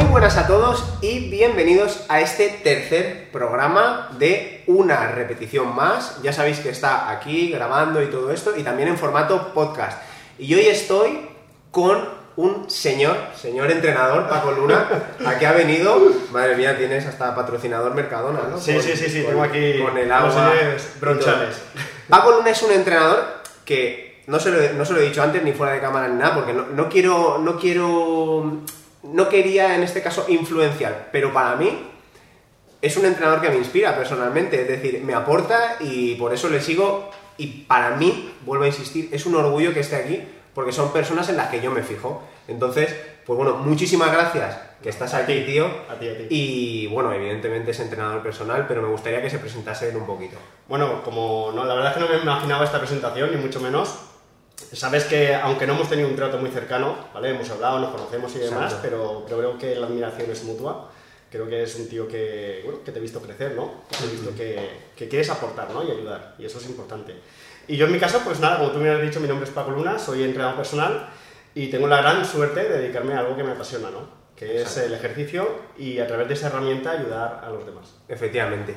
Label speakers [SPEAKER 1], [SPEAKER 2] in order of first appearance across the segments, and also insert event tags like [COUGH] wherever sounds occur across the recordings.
[SPEAKER 1] Muy buenas a todos y bienvenidos a este tercer programa de una repetición más. Ya sabéis que está aquí grabando y todo esto y también en formato podcast. Y hoy estoy con un señor, señor entrenador, Paco Luna, aquí ha venido, madre mía, tienes hasta patrocinador Mercadona, ¿no?
[SPEAKER 2] Sí,
[SPEAKER 1] Con-
[SPEAKER 2] sí, sí, sí,
[SPEAKER 1] con-
[SPEAKER 2] tengo aquí
[SPEAKER 1] con el agua
[SPEAKER 2] bronchales.
[SPEAKER 1] Paco Luna es un entrenador que no se lo, he- no se lo he dicho antes ni fuera de cámara ni nada, porque no, no quiero, no quiero, no quería en este caso influenciar, pero para mí es un entrenador que me inspira personalmente, es decir, me aporta y por eso le sigo y para mí, vuelvo a insistir, es un orgullo que esté aquí porque son personas en las que yo me fijo. Entonces, pues bueno, muchísimas gracias que estás aquí, tío.
[SPEAKER 2] A ti, a ti.
[SPEAKER 1] Y bueno, evidentemente es entrenador personal, pero me gustaría que se presentase él un poquito.
[SPEAKER 2] Bueno, como no, la verdad es que no me imaginaba esta presentación, ni mucho menos. Sabes que, aunque no hemos tenido un trato muy cercano, ¿vale? Hemos hablado, nos conocemos y demás,
[SPEAKER 1] Exacto.
[SPEAKER 2] pero, pero creo que la admiración es mutua. Creo que es un tío que, bueno, que te he visto crecer, ¿no? Que te he visto que, que quieres aportar, ¿no? Y ayudar, y eso es importante. Y yo en mi caso, pues nada, como tú me has dicho, mi nombre es Paco Luna, soy entrenador personal y tengo la gran suerte de dedicarme a algo que me apasiona, ¿no? Que es
[SPEAKER 1] Exacto.
[SPEAKER 2] el ejercicio y a través de esa herramienta ayudar a los demás.
[SPEAKER 1] Efectivamente.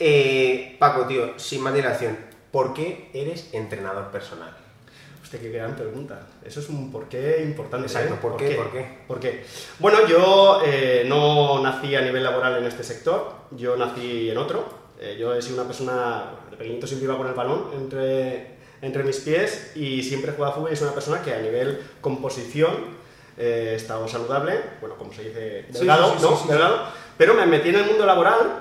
[SPEAKER 1] Eh, Paco, tío, sin más dilación, ¿por qué eres entrenador personal?
[SPEAKER 2] Hostia, qué gran pregunta. Eso es un porqué importante.
[SPEAKER 1] Exacto,
[SPEAKER 2] ¿eh?
[SPEAKER 1] ¿por qué? ¿Por qué?
[SPEAKER 2] ¿Por qué? Bueno, yo eh, no nací a nivel laboral en este sector, yo nací en otro. Eh, yo he sido una persona, de pequeñito siempre iba con el balón entre, entre mis pies y siempre he jugado a fútbol y soy una persona que a nivel composición eh, he estado saludable, bueno, como se dice, delgado,
[SPEAKER 1] sí, sí,
[SPEAKER 2] ¿no?
[SPEAKER 1] sí.
[SPEAKER 2] Delgado. Pero me metí en el mundo laboral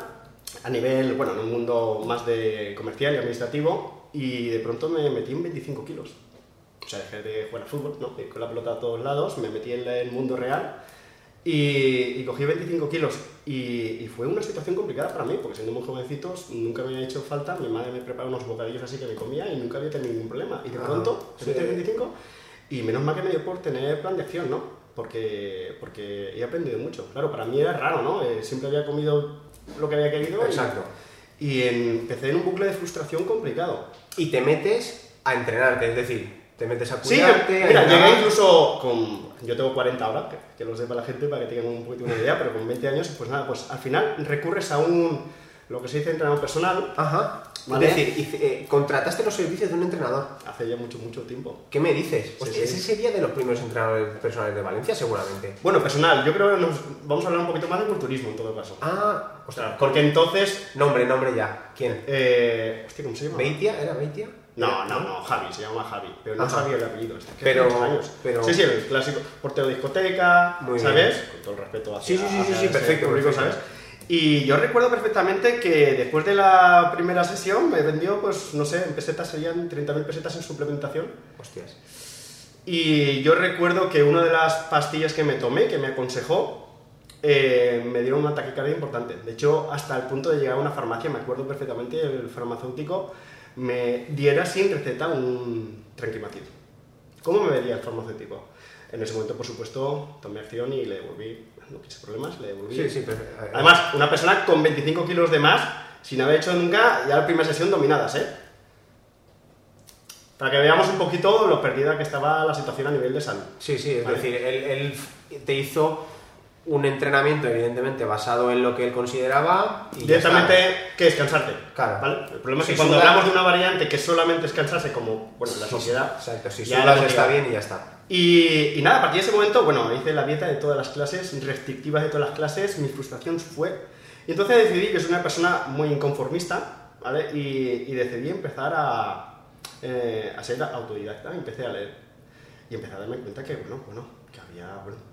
[SPEAKER 2] a nivel, bueno, en un mundo más de comercial y administrativo y de pronto me metí en 25 kilos. O sea, dejé de jugar al fútbol, ¿no? Con la pelota a todos lados, me metí en el mundo real y, y cogí 25 kilos. Y, y fue una situación complicada para mí, porque siendo muy jovencitos nunca me había hecho falta, mi madre me preparaba unos bocadillos así que me comía y nunca había tenido ningún problema. Y de
[SPEAKER 1] Ah,
[SPEAKER 2] pronto,
[SPEAKER 1] sí.
[SPEAKER 2] me metí en 25 y menos mal que me dio por tener plan de acción, ¿no? Porque, porque he aprendido mucho. Claro, para mí era raro, ¿no? Eh, siempre había comido lo que había querido. y-
[SPEAKER 1] Exacto.
[SPEAKER 2] Y, en- empecé en un bucle de frustración complicado.
[SPEAKER 1] Y te metes a entrenarte, es decir, te metes a
[SPEAKER 2] Sí,
[SPEAKER 1] cuidarte, a
[SPEAKER 2] mira, llegué incluso con... Yo tengo 40 ahora, que, que lo sepa la gente para que tengan un poquito una idea, pero con 20 años, pues nada, pues al final recurres a un... lo que se dice entrenador personal,
[SPEAKER 1] Ajá.
[SPEAKER 2] Vale.
[SPEAKER 1] Es decir, eh, contrataste los servicios de un entrenador.
[SPEAKER 2] hace ya mucho, mucho tiempo.
[SPEAKER 1] ¿Qué me dices? Hostia,
[SPEAKER 2] sí.
[SPEAKER 1] ese sería de los primeros entrenadores personales de Valencia, seguramente.
[SPEAKER 2] Bueno, personal, yo creo que nos vamos a hablar un poquito más de culturismo en todo caso.
[SPEAKER 1] Ah,
[SPEAKER 2] O sea, porque entonces...
[SPEAKER 1] nombre, nombre ya. ¿Quién?
[SPEAKER 2] Eh, hostia, ¿cómo se llama?
[SPEAKER 1] ¿Beitia? ¿Era Beitia?
[SPEAKER 2] No, no, no, Javi, se llama Javi, pero no
[SPEAKER 1] Ajá.
[SPEAKER 2] sabía el apellido. Este,
[SPEAKER 1] Pero-
[SPEAKER 2] años.
[SPEAKER 1] pero-
[SPEAKER 2] Sí, sí, el clásico portero de discoteca,
[SPEAKER 1] Muy
[SPEAKER 2] ¿sabes?
[SPEAKER 1] bien.
[SPEAKER 2] Con todo el respeto hacia,
[SPEAKER 1] Sí, sí, sí, sí,
[SPEAKER 2] hacia
[SPEAKER 1] sí, perfecto,
[SPEAKER 2] público,
[SPEAKER 1] perfecto.
[SPEAKER 2] ¿sabes? Y yo recuerdo perfectamente que después de la primera sesión me vendió, pues, no sé, en pesetas serían 30.000 pesetas en suplementación.
[SPEAKER 1] Hostias.
[SPEAKER 2] Y yo recuerdo que una de las pastillas que me tomé, que me aconsejó, eh, me dieron una taquicardia importante. De hecho, hasta el punto de llegar a una farmacia, me acuerdo perfectamente, el farmacéutico me diera sin receta un tranquimacid. ¿Cómo me vería el farmacéutico? En ese momento, por supuesto, tomé acción y le devolví, no quise problemas, le devolví.
[SPEAKER 1] Sí, sí, perfecto.
[SPEAKER 2] Además, una persona con 25 kilos de más, sin haber hecho nunca, ya la primera sesión dominadas, ¿eh? Para que veamos un poquito lo perdida que estaba la situación a nivel de salud.
[SPEAKER 1] Sí, sí, es
[SPEAKER 2] Vale.
[SPEAKER 1] decir, él, él te hizo un entrenamiento, evidentemente, basado en lo que él consideraba. Y
[SPEAKER 2] Directamente. ¿qué es cansarte?
[SPEAKER 1] Claro.
[SPEAKER 2] ¿Vale? El problema es que
[SPEAKER 1] Si
[SPEAKER 2] cuando hablamos de una variante que solamente es cansarse, como bueno, la sociedad.
[SPEAKER 1] Exacto, si sudas está bien y ya está.
[SPEAKER 2] Y, y nada, a partir de ese momento, bueno, hice la dieta de todas las clases, restrictivas de todas las clases, mi frustración fue. Y entonces decidí que soy una persona muy inconformista, ¿vale? Y, y decidí empezar a, eh, a ser autodidacta, empecé a leer. Y empecé a darme cuenta que, bueno, bueno, que había,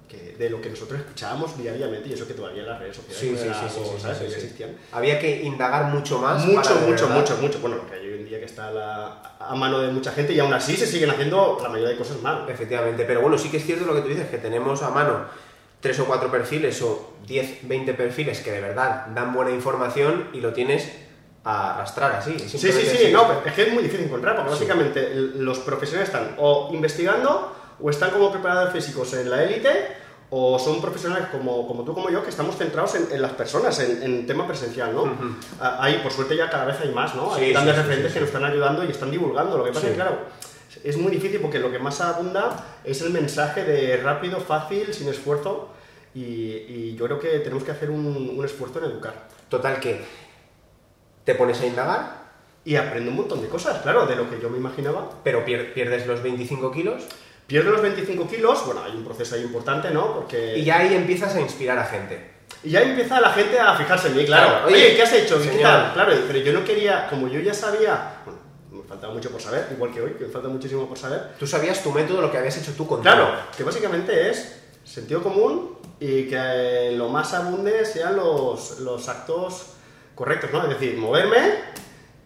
[SPEAKER 2] que de lo que nosotros escuchábamos diariamente, y eso que todavía las redes sociales existían.
[SPEAKER 1] Había que indagar mucho más.
[SPEAKER 2] Mucho, mucho, mucho, mucho. Bueno, lo que hay hoy en día que está a, la- a mano de mucha gente y aún así se siguen haciendo la mayoría de cosas mal.
[SPEAKER 1] Efectivamente, pero bueno, sí que es cierto lo que tú dices, que tenemos a mano tres o cuatro perfiles o 10, 20 perfiles que de verdad dan buena información y lo tienes a arrastrar así.
[SPEAKER 2] Sí, sí, sí,
[SPEAKER 1] así.
[SPEAKER 2] no, pero es que es muy difícil encontrar, porque básicamente los profesionales están o investigando o están como preparadores físicos en la élite o son profesionales como, como tú, como yo, que estamos centrados en, en las personas, en, en tema presencial, ¿no?
[SPEAKER 1] Ujú.
[SPEAKER 2] Ah, Hay, por suerte ya cada vez hay más, ¿no?
[SPEAKER 1] Sí,
[SPEAKER 2] hay grandes
[SPEAKER 1] sí,
[SPEAKER 2] referentes
[SPEAKER 1] sí,
[SPEAKER 2] que nos están ayudando y están divulgando. Lo que pasa es que, claro, es muy difícil porque lo que más abunda es el mensaje de rápido, fácil, sin esfuerzo. Y, y yo creo que tenemos que hacer un, un esfuerzo en educar.
[SPEAKER 1] Total que te pones a indagar,
[SPEAKER 2] Y aprendo un montón de cosas, claro, de lo que yo me imaginaba.
[SPEAKER 1] pero pier- pierdes los 25 kilos
[SPEAKER 2] Pierdo los 25 kilos, bueno, hay un proceso ahí importante, ¿no? Porque...
[SPEAKER 1] y ya ahí empiezas a inspirar a gente.
[SPEAKER 2] Y ya empieza la gente a fijarse en mí, claro.
[SPEAKER 1] Claro,
[SPEAKER 2] Oye,
[SPEAKER 1] oye,
[SPEAKER 2] ¿qué has hecho? ¿Qué tal? Claro, pero yo no quería, como yo ya sabía, bueno, me faltaba mucho por saber, igual que hoy, que me falta muchísimo por saber.
[SPEAKER 1] Tú sabías tu método, lo que habías hecho tú con
[SPEAKER 2] Claro, que básicamente es sentido común y que lo más abunde sean los, los actos correctos, ¿no? Es decir, moverme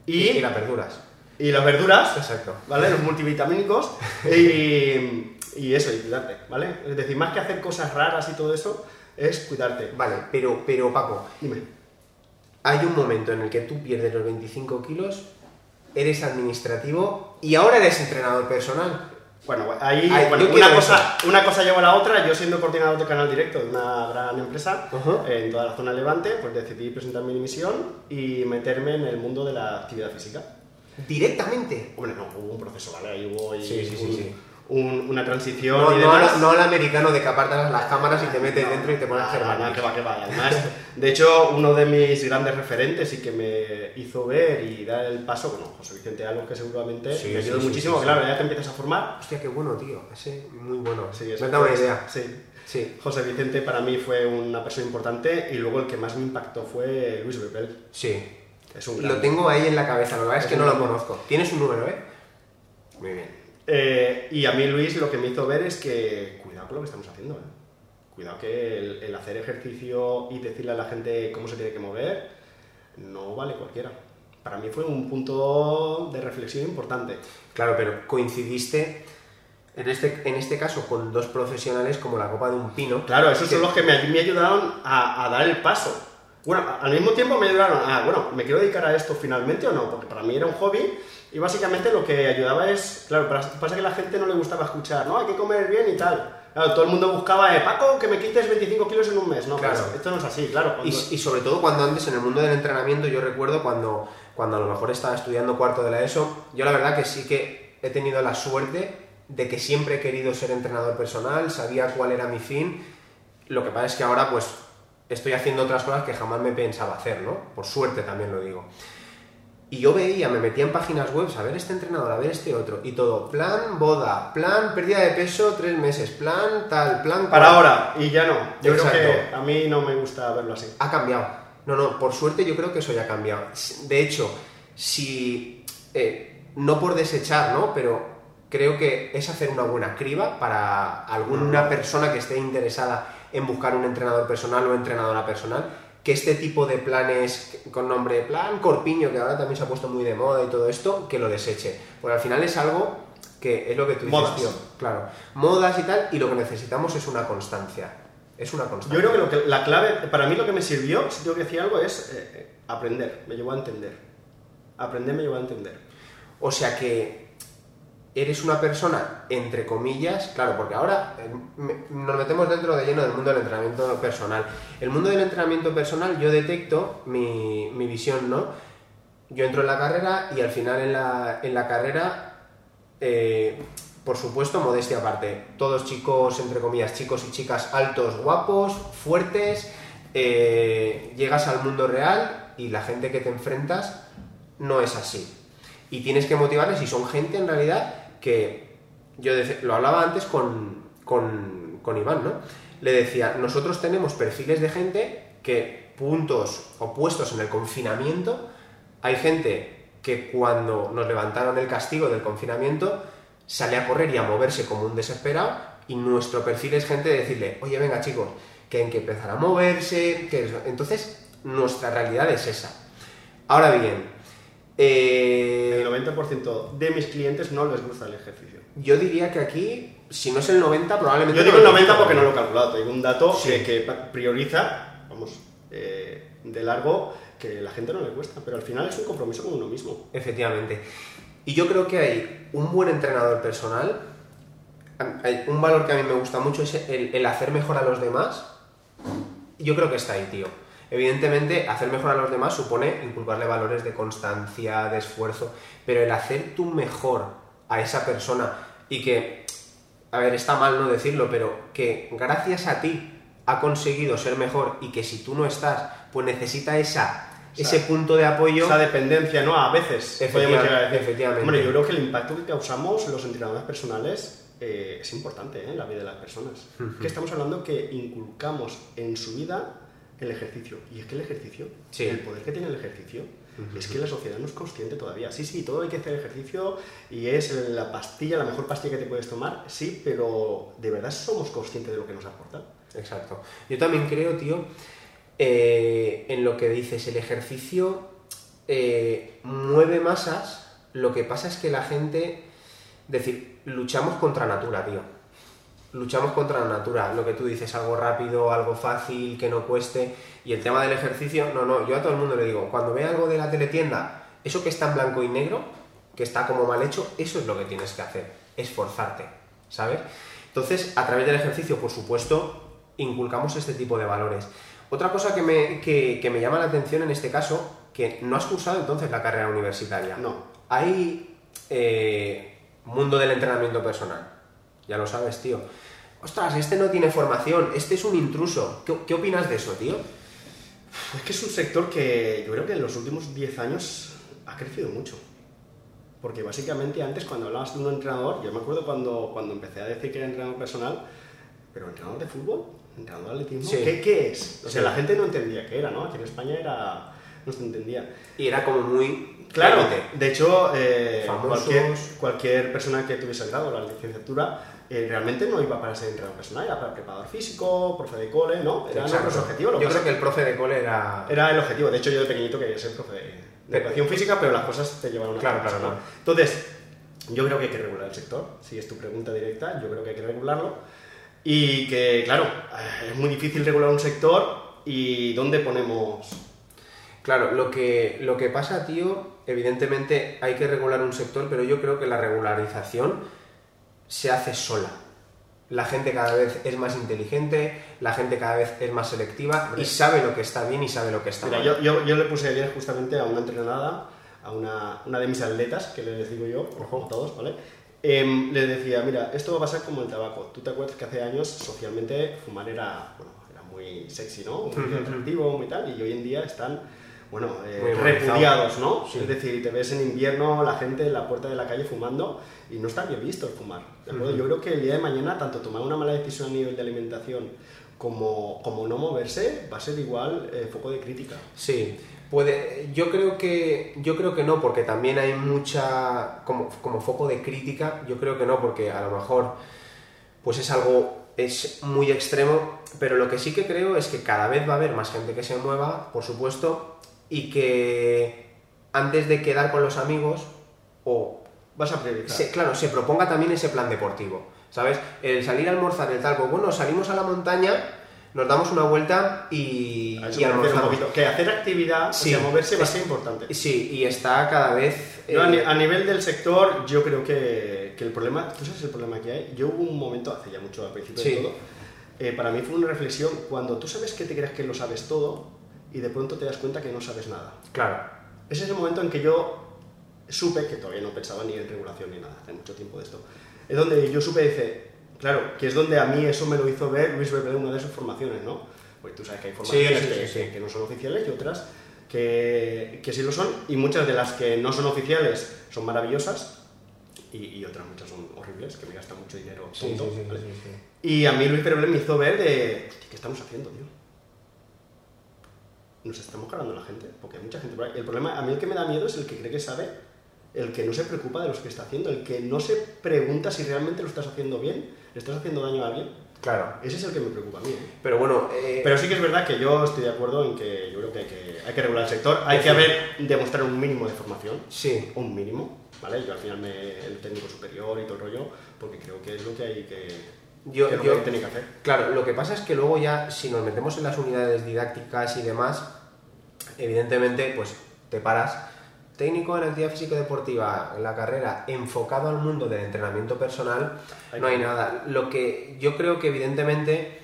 [SPEAKER 2] y,
[SPEAKER 1] y las verduras.
[SPEAKER 2] Y las verduras,
[SPEAKER 1] Exacto.
[SPEAKER 2] ¿vale? Los multivitamínicos y, y eso, y cuidarte, ¿vale? Es decir, más que hacer cosas raras y todo eso, es cuidarte.
[SPEAKER 1] Vale, pero, pero Paco,
[SPEAKER 2] Dime.
[SPEAKER 1] hay un momento en el que tú pierdes los 25 kilos, eres administrativo y ahora eres entrenador personal.
[SPEAKER 2] Bueno, ahí
[SPEAKER 1] Ay,
[SPEAKER 2] bueno, una, cosa, una cosa lleva a la otra. Yo siendo coordinador de canal directo de una gran empresa
[SPEAKER 1] Ujú.
[SPEAKER 2] eh, en toda la zona de Levante, pues decidí presentar mi dimisión y meterme en el mundo de la actividad física.
[SPEAKER 1] Directamente.
[SPEAKER 2] Hombre, no, hubo un proceso, ¿vale? Ahí hubo
[SPEAKER 1] Sí, sí, sí,
[SPEAKER 2] un-
[SPEAKER 1] sí.
[SPEAKER 2] un- una transición
[SPEAKER 1] No,
[SPEAKER 2] y
[SPEAKER 1] no,
[SPEAKER 2] demás.
[SPEAKER 1] al- no al americano de que apartas las cámaras y te metes
[SPEAKER 2] No,
[SPEAKER 1] dentro y te pones a hacer barras.
[SPEAKER 2] que va, que va. Además, de hecho, uno de mis grandes referentes y que me hizo ver y dar el paso, bueno, José Vicente Algo, que seguramente
[SPEAKER 1] Sí,
[SPEAKER 2] me ayudó
[SPEAKER 1] sí,
[SPEAKER 2] muchísimo,
[SPEAKER 1] sí,
[SPEAKER 2] claro, ya te empiezas a formar.
[SPEAKER 1] Hostia, qué bueno, tío. Ese, muy bueno.
[SPEAKER 2] Sí,
[SPEAKER 1] Me
[SPEAKER 2] eso
[SPEAKER 1] dado una idea.
[SPEAKER 2] Sí.
[SPEAKER 1] Sí,
[SPEAKER 2] José Vicente para mí fue una persona importante y luego el que más me impactó fue Luis Bebel.
[SPEAKER 1] sí.
[SPEAKER 2] Es un
[SPEAKER 1] Lo tengo ahí en la cabeza, lo que es
[SPEAKER 2] Es
[SPEAKER 1] que no lo conozco. Tienes un número, ¿eh? Muy bien.
[SPEAKER 2] Eh, y a mí Luis lo que me hizo ver es que cuidado con lo que estamos haciendo. ¿eh? Cuidado que el, el hacer ejercicio y decirle a la gente cómo se tiene que mover no vale cualquiera. Para mí fue un punto de reflexión importante.
[SPEAKER 1] Claro, pero coincidiste en este, en este caso con dos profesionales como la copa de un pino.
[SPEAKER 2] Claro, esos
[SPEAKER 1] que-
[SPEAKER 2] son los que me, me ayudaron a, a dar el paso. Bueno, al mismo tiempo me ayudaron a, bueno, ¿me quiero dedicar a esto finalmente o no? Porque para mí era un hobby y básicamente lo que ayudaba es, claro, pasa que a la gente no le gustaba escuchar, ¿no? Hay que comer bien y tal. Claro, todo el mundo buscaba, eh, Paco, que me quites 25 kilos en un mes, ¿no?
[SPEAKER 1] Claro.
[SPEAKER 2] Pues esto no es así, claro.
[SPEAKER 1] Y, y sobre todo cuando antes en el mundo del entrenamiento, yo recuerdo cuando, cuando a lo mejor estaba estudiando cuarto de la ESO, yo la verdad que sí que he tenido la suerte de que siempre he querido ser entrenador personal, sabía cuál era mi fin. Lo que pasa es que ahora pues estoy haciendo otras cosas que jamás me pensaba hacer, ¿no? Por suerte también lo digo. Y yo veía, me metía en páginas web, a ver este entrenador, a ver este otro, y todo, plan boda, plan pérdida de peso tres meses, plan tal, plan
[SPEAKER 2] Para
[SPEAKER 1] cual.
[SPEAKER 2] ahora, y ya no. Yo
[SPEAKER 1] Exacto.
[SPEAKER 2] creo que a mí no me gusta verlo así.
[SPEAKER 1] Ha cambiado. No, no, por suerte yo creo que eso ya ha cambiado. De hecho, si. eh, no por desechar, ¿no? Pero creo que es hacer una buena criba para alguna persona que esté interesada en buscar un entrenador personal o entrenadora personal. Que este tipo de planes con nombre plan Corpiño, que ahora también se ha puesto muy de moda y todo esto, que lo deseche. Porque al final es algo que es lo que tú dices,
[SPEAKER 2] Modas.
[SPEAKER 1] tío. Claro, modas y tal, y lo que necesitamos es una constancia. Es una constancia.
[SPEAKER 2] Yo creo que, lo que la clave, para mí lo que me sirvió, si tengo que decir algo, es eh, eh, aprender. Me llevó a entender. Aprender me llevó a entender.
[SPEAKER 1] O sea que eres una persona, entre comillas, claro, porque ahora eh, nos metemos dentro de lleno del mundo del entrenamiento personal. El mundo del entrenamiento personal, yo detecto mi, mi visión, ¿no? Yo entro en la carrera y al final en la, en la carrera, eh, por supuesto, modestia aparte. Todos chicos, entre comillas, chicos y chicas altos, guapos, fuertes. eh, llegas al mundo real y la gente que te enfrentas no es así. Y tienes que motivarles y son gente en realidad que yo lo hablaba antes con, con, con Iván, ¿no? Le decía, nosotros tenemos perfiles de gente que puntos opuestos en el confinamiento, hay gente que cuando nos levantaron el castigo del confinamiento sale a correr y a moverse como un desesperado y nuestro perfil es gente de decirle, oye venga chicos, que hay que empezar a moverse, que eso". entonces nuestra realidad es esa. Ahora bien, eh,
[SPEAKER 2] El 90% de mis clientes no les gusta el ejercicio.
[SPEAKER 1] yo diría que aquí, si no es el 90, probablemente...
[SPEAKER 2] Yo digo el 90
[SPEAKER 1] 95.
[SPEAKER 2] porque no lo he calculado, te digo un dato
[SPEAKER 1] Sí.
[SPEAKER 2] que, que prioriza, vamos, eh, de largo, que la gente no le cuesta, pero al final es un compromiso con uno mismo.
[SPEAKER 1] Efectivamente. Y yo creo que hay un buen entrenador personal, hay un valor que a mí me gusta mucho es el, el hacer mejor a los demás. Yo creo que está ahí, tío. Evidentemente, hacer mejor a los demás supone inculcarle valores de constancia, de esfuerzo, pero el hacer tú mejor a esa persona y que, a ver, está mal no decirlo, pero que gracias a ti ha conseguido ser mejor y que si tú no estás, pues necesita esa, ese punto de apoyo.
[SPEAKER 2] Esa dependencia, ¿no? A veces.
[SPEAKER 1] Efectivamente,
[SPEAKER 2] podemos llegar a decir.
[SPEAKER 1] efectivamente.
[SPEAKER 2] Hombre, yo creo que el impacto que causamos los entrenadores personales eh, es importante ¿eh? en la vida de las personas. Que estamos hablando que inculcamos en su vida el ejercicio. Y es que el ejercicio,
[SPEAKER 1] Sí.
[SPEAKER 2] el poder que tiene el ejercicio, es que la sociedad no es consciente todavía. Sí, sí, todo hay que hacer ejercicio y es la pastilla, la mejor pastilla que te puedes tomar, sí, pero ¿de verdad somos conscientes de lo que nos aporta?
[SPEAKER 1] Exacto. Yo también creo, tío, eh, en lo que dices, el ejercicio eh, mueve masas, lo que pasa es que la gente, decir, luchamos contra natura, tío. Luchamos contra la natura, lo que tú dices, algo rápido, algo fácil, que no cueste. Y el tema del ejercicio, no, no, yo a todo el mundo le digo, cuando ve algo de la teletienda, eso que está en blanco y negro, que está como mal hecho, eso es lo que tienes que hacer, esforzarte, ¿sabes? Entonces, a través del ejercicio, por supuesto, inculcamos este tipo de valores. Otra cosa que me, que- que me llama la atención en este caso, que no has cursado entonces la carrera universitaria.
[SPEAKER 2] No.
[SPEAKER 1] Hay eh, mundo del entrenamiento personal. Ya lo sabes, tío. Ostras, este no tiene formación, este es un intruso. ¿Qué, qué opinas de eso, tío?
[SPEAKER 2] Es que es un sector que yo creo que en los últimos 10 años ha crecido mucho. Porque básicamente antes cuando hablabas de un entrenador, yo me acuerdo cuando, cuando empecé a decir que era entrenador personal, pero entrenador de fútbol, entrenador de atletismo,
[SPEAKER 1] Sí.
[SPEAKER 2] ¿qué, qué es? O sea,
[SPEAKER 1] Sí.
[SPEAKER 2] la gente no entendía qué era, ¿no? Aquí en España era, no se entendía.
[SPEAKER 1] Y era como muy...
[SPEAKER 2] Claro, de hecho, eh, cualquier, cualquier persona que tuviese grado, la licenciatura, eh, realmente no iba para ser entrenador personal, era para preparador físico, profe de cole, ¿no? Otros objetivos. lo
[SPEAKER 1] Yo creo que el profe de cole era...
[SPEAKER 2] era el objetivo. De hecho, yo de pequeñito quería ser profe de, de
[SPEAKER 1] Pero-
[SPEAKER 2] educación física, pero las cosas te llevan a
[SPEAKER 1] Claro, claro, claro.
[SPEAKER 2] Entonces, yo creo que hay que regular el sector. Si es tu pregunta directa, yo creo que hay que regularlo. Y que, claro, eh, es muy difícil regular un sector y dónde ponemos...
[SPEAKER 1] Claro, lo que, lo que pasa, tío, evidentemente hay que regular un sector, pero yo creo que la regularización se hace sola. La gente cada vez es más inteligente, la gente cada vez es más selectiva y sabe lo que está bien y sabe lo que está
[SPEAKER 2] Mira,
[SPEAKER 1] mal.
[SPEAKER 2] yo, yo, yo le puse ayer justamente a una entrenada, a una, una de mis atletas, que les digo yo, como todos, ¿vale? Em, les decía, mira, esto va a pasar como el tabaco. Tú te acuerdas que hace años socialmente fumar era, bueno, era muy sexy, ¿no? Muy atractivo, muy tal, y hoy en día están, bueno, eh,
[SPEAKER 1] humanizado.
[SPEAKER 2] repudiados, ¿no?
[SPEAKER 1] Sí.
[SPEAKER 2] Es decir, te ves en invierno la gente en la puerta de la calle fumando y no está bien visto el fumar. ¿de acuerdo? Yo creo que el día de mañana, tanto tomar una mala decisión a nivel de alimentación como, como no moverse, va a ser igual eh, foco de crítica.
[SPEAKER 1] Sí, puede. Yo creo que. Yo creo que no, porque también hay mucha. como, como foco de crítica, yo creo que no, porque a lo mejor. Pues es algo. es muy extremo. Pero lo que sí que creo es que cada vez va a haber más gente que se mueva, por supuesto. Y que antes de quedar con los amigos. O
[SPEAKER 2] Vas a priorizar.
[SPEAKER 1] se- claro, se proponga también ese plan deportivo, ¿sabes? El salir a almorzar, el tal, pues bueno, salimos a la montaña, nos damos una vuelta y, y
[SPEAKER 2] un
[SPEAKER 1] almorzamos.
[SPEAKER 2] poquito. Que hacer actividad,
[SPEAKER 1] Sí.
[SPEAKER 2] o sea, moverse va a
[SPEAKER 1] Es-
[SPEAKER 2] ser importante.
[SPEAKER 1] Sí, y está cada vez... Eh,
[SPEAKER 2] a nivel del sector, yo creo que, que el problema, ¿tú sabes el problema que hay? Yo hubo un momento, hace ya mucho al principio
[SPEAKER 1] Sí.
[SPEAKER 2] de todo, eh, para mí fue una reflexión cuando tú sabes que te crees que lo sabes todo y de pronto te das cuenta que no sabes nada.
[SPEAKER 1] Claro,
[SPEAKER 2] Ese es el momento en que yo supe, que todavía no pensaba ni en regulación ni nada, hace mucho tiempo de esto, es donde yo supe, dice, claro, que es donde a mí eso me lo hizo ver Luis Bebre en una de sus formaciones, ¿no? Pues tú sabes que hay formaciones
[SPEAKER 1] Sí, sí,
[SPEAKER 2] que,
[SPEAKER 1] sí,
[SPEAKER 2] que- que no son oficiales y otras que, que sí lo son, y muchas de las que no son oficiales son maravillosas, y, y otras muchas son horribles, que me gastan mucho dinero.
[SPEAKER 1] sí, sí,
[SPEAKER 2] tonto,
[SPEAKER 1] sí,
[SPEAKER 2] ¿vale?
[SPEAKER 1] sí, sí.
[SPEAKER 2] Y a mí Luis Pereble me hizo ver de, "Hostia, ¿qué estamos haciendo, tío? Nos estamos cargando la gente, porque hay mucha gente por ahí. El problema, a mí el que me da miedo es el que cree que sabe, el que no se preocupa de los que está haciendo, el que no se pregunta si realmente lo estás haciendo bien, le estás haciendo daño a alguien.
[SPEAKER 1] Claro,
[SPEAKER 2] Ese es el que me preocupa a mí. ¿eh?
[SPEAKER 1] pero bueno... eh,
[SPEAKER 2] Pero sí que es verdad que yo estoy de acuerdo en que yo creo que hay que, hay que regular el sector, hay que haber, demostrar un mínimo de formación,
[SPEAKER 1] Sí,
[SPEAKER 2] un mínimo, ¿vale? Yo al final me, el técnico superior y todo el rollo, porque creo que es lo que hay que,
[SPEAKER 1] Yo-
[SPEAKER 2] que,
[SPEAKER 1] yo-
[SPEAKER 2] que tiene que hacer.
[SPEAKER 1] Claro, lo que pasa es que luego ya, si nos metemos en las unidades didácticas y demás, evidentemente, pues te paras. Técnico en actividad física deportiva, en la carrera, enfocado al mundo del entrenamiento personal,
[SPEAKER 2] Hay
[SPEAKER 1] no hay
[SPEAKER 2] que-
[SPEAKER 1] nada. Lo que yo creo que evidentemente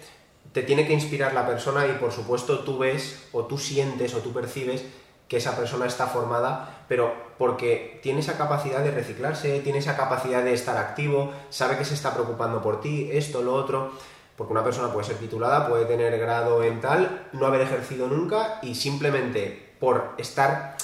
[SPEAKER 1] te tiene que inspirar la persona y por supuesto tú ves o tú sientes o tú percibes que esa persona está formada, pero porque tiene esa capacidad de reciclarse, tiene esa capacidad de estar activo, sabe que se está preocupando por ti, esto, lo otro. Porque una persona puede ser titulada, puede tener grado en tal, no haber ejercido nunca y simplemente por estar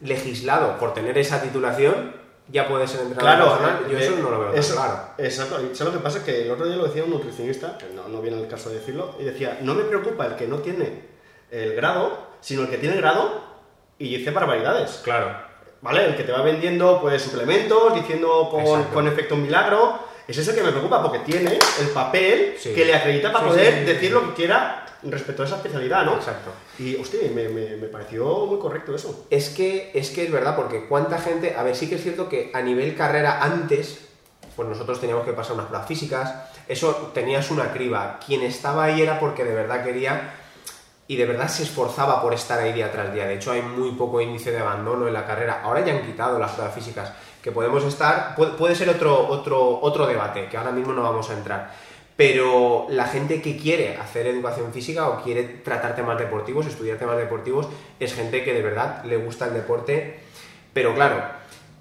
[SPEAKER 1] legislado, por tener esa titulación, ya puede ser entrenador
[SPEAKER 2] Claro,
[SPEAKER 1] personal. Yo
[SPEAKER 2] eh,
[SPEAKER 1] eso no lo veo tan
[SPEAKER 2] eso-
[SPEAKER 1] claro.
[SPEAKER 2] Exacto. Y ¿sabes lo que pasa? Que el otro día lo decía un nutricionista, que no, no viene el caso de decirlo, y decía, no me preocupa el que no tiene el grado, sino el que tiene el grado y dice barbaridades.
[SPEAKER 1] Claro.
[SPEAKER 2] ¿Vale? El que te va vendiendo pues suplementos, diciendo con, con efecto milagro. Es ese que me preocupa porque tiene el papel
[SPEAKER 1] Sí.
[SPEAKER 2] que le acredita para
[SPEAKER 1] Sí,
[SPEAKER 2] poder
[SPEAKER 1] sí, sí, sí,
[SPEAKER 2] decir
[SPEAKER 1] sí.
[SPEAKER 2] lo que quiera respecto a esa especialidad, ¿no?
[SPEAKER 1] Exacto.
[SPEAKER 2] Y, hostia, me, me- me pareció muy correcto eso.
[SPEAKER 1] Es que, es que es verdad, porque cuánta gente. A ver, sí que es cierto que a nivel carrera antes, pues nosotros teníamos que pasar unas pruebas físicas, eso tenías una criba. Quien estaba ahí era porque de verdad quería y de verdad se esforzaba por estar ahí día tras día. De hecho, hay muy poco índice de abandono en la carrera. Ahora ya han quitado las pruebas físicas, que podemos estar. Puede, ser otro, otro, otro debate, que ahora mismo no vamos a entrar. Pero la gente que quiere hacer educación física o quiere tratar temas deportivos, estudiar temas deportivos, es gente que de verdad le gusta el deporte. Pero claro,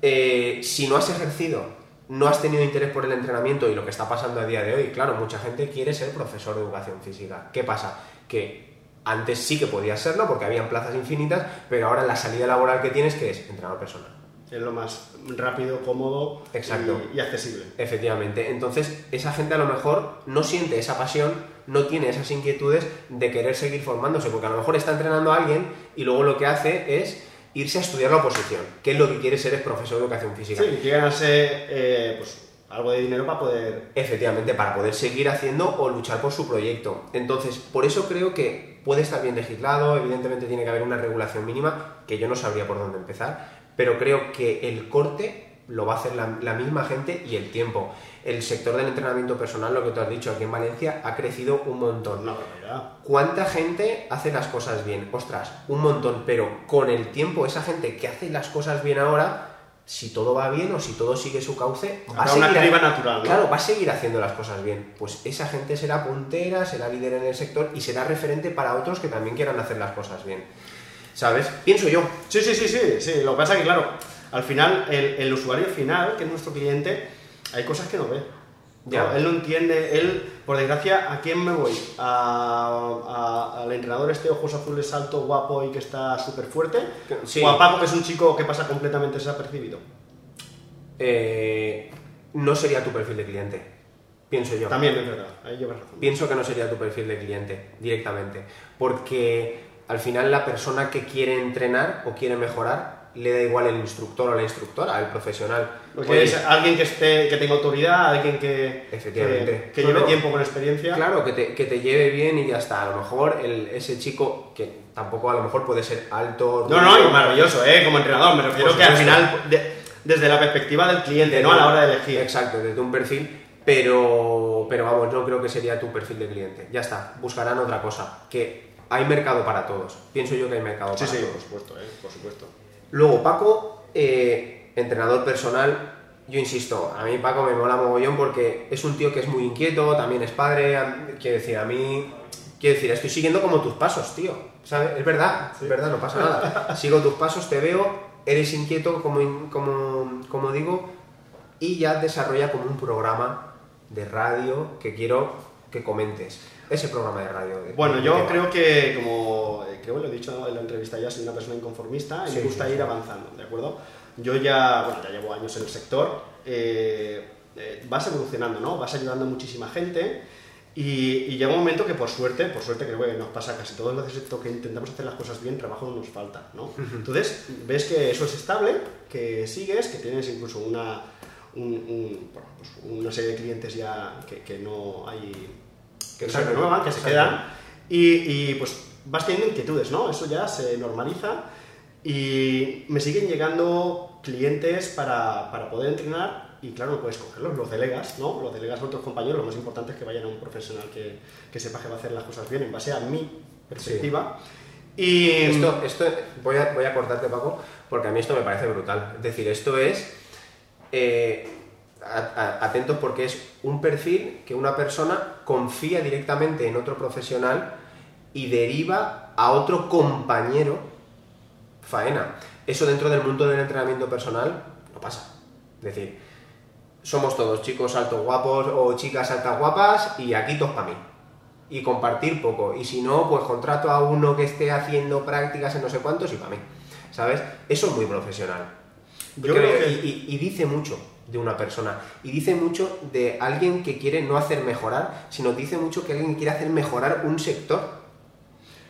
[SPEAKER 1] eh, si no has ejercido, no has tenido interés por el entrenamiento y lo que está pasando a día de hoy, claro, mucha gente quiere ser profesor de educación física. ¿Qué pasa? Que antes sí que podías serlo porque habían plazas infinitas, pero ahora la salida laboral que tienes, que es entrenador personal.
[SPEAKER 2] Es lo más rápido, cómodo
[SPEAKER 1] Exacto.
[SPEAKER 2] y, y accesible.
[SPEAKER 1] Efectivamente. Entonces, esa gente a lo mejor no siente esa pasión, no tiene esas inquietudes de querer seguir formándose, porque a lo mejor está entrenando a alguien y luego lo que hace es irse a estudiar la oposición, que es lo que quiere ser es profesor de educación física.
[SPEAKER 2] Sí, y ganarse eh, pues, algo de dinero para poder...
[SPEAKER 1] Efectivamente, para poder seguir haciendo o luchar por su proyecto. Entonces, por eso creo que puede estar bien legislado, evidentemente tiene que haber una regulación mínima, que yo no sabría por dónde empezar, pero creo que el corte lo va a hacer la, la misma gente y el tiempo. El sector del entrenamiento personal, lo que tú has dicho aquí en Valencia, ha crecido un montón.
[SPEAKER 2] Una barbaridad.
[SPEAKER 1] ¿Cuánta gente hace las cosas bien? Ostras, un montón, pero con el tiempo, esa gente que hace las cosas bien ahora, si todo va bien o si todo sigue su cauce, va a
[SPEAKER 2] una
[SPEAKER 1] seguir
[SPEAKER 2] criba natural, ¿no?
[SPEAKER 1] Claro, va a seguir haciendo las cosas bien. Pues esa gente será puntera, será líder en el sector y será referente para otros que también quieran hacer las cosas bien. ¿Sabes? Pienso yo.
[SPEAKER 2] Sí, sí, sí, sí, sí. Lo que pasa es que, claro, al final, el, el usuario final, que es nuestro cliente, hay cosas que no ve. ¿No? Él no entiende, él, por desgracia, ¿a quién me voy? ¿A, a- al entrenador este ojos azules alto, guapo y que está súper fuerte?
[SPEAKER 1] Sí.
[SPEAKER 2] ¿O a Paco, que es un chico que pasa completamente desapercibido?
[SPEAKER 1] Eh, no sería tu perfil de cliente. Pienso yo.
[SPEAKER 2] También es verdad, ahí llevas razón.
[SPEAKER 1] Pienso que no sería tu perfil de cliente directamente. Porque al final la persona que quiere entrenar o quiere mejorar le da igual el instructor o la instructora, el profesional.
[SPEAKER 2] Porque
[SPEAKER 1] Oye,
[SPEAKER 2] es alguien que, esté, que tenga autoridad, alguien que,
[SPEAKER 1] Efectivamente.
[SPEAKER 2] que, que lleve
[SPEAKER 1] no.
[SPEAKER 2] tiempo con experiencia.
[SPEAKER 1] Claro, que te, que te lleve bien y ya está. A lo mejor el- ese chico, que tampoco a lo mejor puede ser alto.
[SPEAKER 2] No, no, y maravilloso, ¿eh? Como entrenador, me refiero
[SPEAKER 1] Por
[SPEAKER 2] que al final, de- desde la perspectiva del cliente, no a la hora de elegir.
[SPEAKER 1] Exacto, desde un perfil, pero, pero vamos, no creo que sería tu perfil de cliente. Ya está, buscarán otra cosa. Que hay mercado para todos. Pienso yo que hay mercado
[SPEAKER 2] Sí,
[SPEAKER 1] para
[SPEAKER 2] sí,
[SPEAKER 1] todos.
[SPEAKER 2] por supuesto, ¿eh? Por supuesto.
[SPEAKER 1] Luego, Paco, eh, entrenador personal, yo insisto, a mí Paco me mola mogollón porque es un tío que es muy inquieto, también es padre, quiero decir, a mí, quiero decir, estoy siguiendo como tus pasos, tío, ¿sabes? Es verdad, es verdad, no pasa nada. [LAUGHS] Sigo tus pasos, te veo, eres inquieto, como, como, como digo, y ya desarrolla como un programa de radio que quiero que comentes. Ese programa de radio. de-
[SPEAKER 2] Bueno, yo creo que, como eh, creo que lo he dicho en la entrevista ya, soy una persona inconformista y
[SPEAKER 1] Sí,
[SPEAKER 2] me gusta
[SPEAKER 1] sí,
[SPEAKER 2] ir avanzando, ¿de acuerdo? Yo ya, bueno, ya llevo años en el sector, eh, eh, vas evolucionando, ¿no? Vas ayudando a muchísima gente y, y llega un momento que por suerte, por suerte creo que nos pasa casi todos los sector que intentamos hacer las cosas bien, trabajo no nos falta, ¿no? Entonces, ves que eso es estable, que sigues, que tienes incluso una, un- un- bueno, pues una serie de clientes ya que, que no hay que se renuevan, que se quedan, y, y, pues vas teniendo inquietudes, ¿no? Eso ya se normaliza y me siguen llegando clientes para, para poder entrenar y claro, no puedes cogerlos, los delegas, ¿no? Los delegas a otros compañeros, lo más importante es que vayan a un profesional que, que sepa que va a hacer las cosas bien en base a mi perspectiva. Y
[SPEAKER 1] Esto, esto voy, a, voy a cortarte, Paco, porque a mí esto me parece brutal. Es decir, esto es. eh, atentos porque es un perfil que una persona confía directamente en otro profesional y deriva a otro compañero faena. Eso dentro del mundo del entrenamiento personal no pasa. Es decir, somos todos chicos altos guapos o chicas altas guapas y aquí todos para mí. y compartir poco. Y si no, pues contrato a uno que esté haciendo prácticas en no sé cuántos y para mí. ¿Sabes? Eso es muy profesional.
[SPEAKER 2] Yo
[SPEAKER 1] Creo-
[SPEAKER 2] creo que-
[SPEAKER 1] y, y- y dice mucho de una persona. Y dice mucho de alguien que quiere no hacer mejorar, sino dice mucho que alguien quiere hacer mejorar un sector.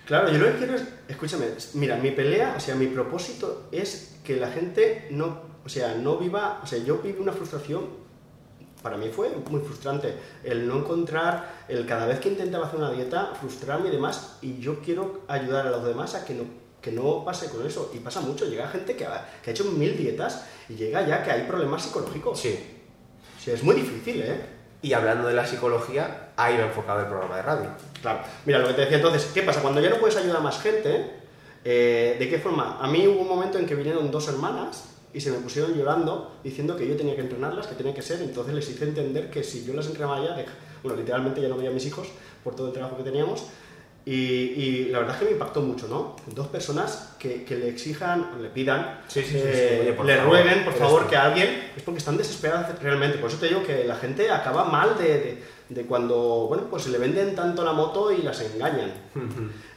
[SPEAKER 2] Claro, yo lo que quiero es, escúchame, mira, mi pelea, o sea, mi propósito es que la gente no, o sea, no viva, o sea, yo viví una frustración, para mí fue muy frustrante el no encontrar, el cada vez que intentaba hacer una dieta, frustrarme y demás, y yo quiero ayudar a los demás a que no, que no pase con eso, y pasa mucho, llega gente que ha, que ha hecho mil dietas y llega ya que hay problemas psicológicos.
[SPEAKER 1] Sí.
[SPEAKER 2] O sea, es muy difícil, ¿eh?
[SPEAKER 1] Y hablando de la psicología, ahí va enfocado el programa de radio.
[SPEAKER 2] Claro. Mira, lo que te decía entonces, ¿qué pasa? Cuando ya no puedes ayudar a más gente, eh, ¿de qué forma? A mí hubo un momento en que vinieron dos hermanas y se me pusieron llorando diciendo que yo tenía que entrenarlas, que tenía que ser, entonces les hice entender que si yo las entrenaba ya, bueno, literalmente ya no veía a mis hijos por todo el trabajo que teníamos, y, y la verdad es que me impactó mucho, ¿no? Dos personas que, que le exijan, le pidan,
[SPEAKER 1] Sí, sí, sí,
[SPEAKER 2] eh, le
[SPEAKER 1] favor,
[SPEAKER 2] rueguen, por favor,
[SPEAKER 1] tú.
[SPEAKER 2] que alguien, es porque están desesperadas realmente. Por eso te digo que la gente acaba mal de, de- de cuando, bueno, pues le venden tanto la moto y las engañan.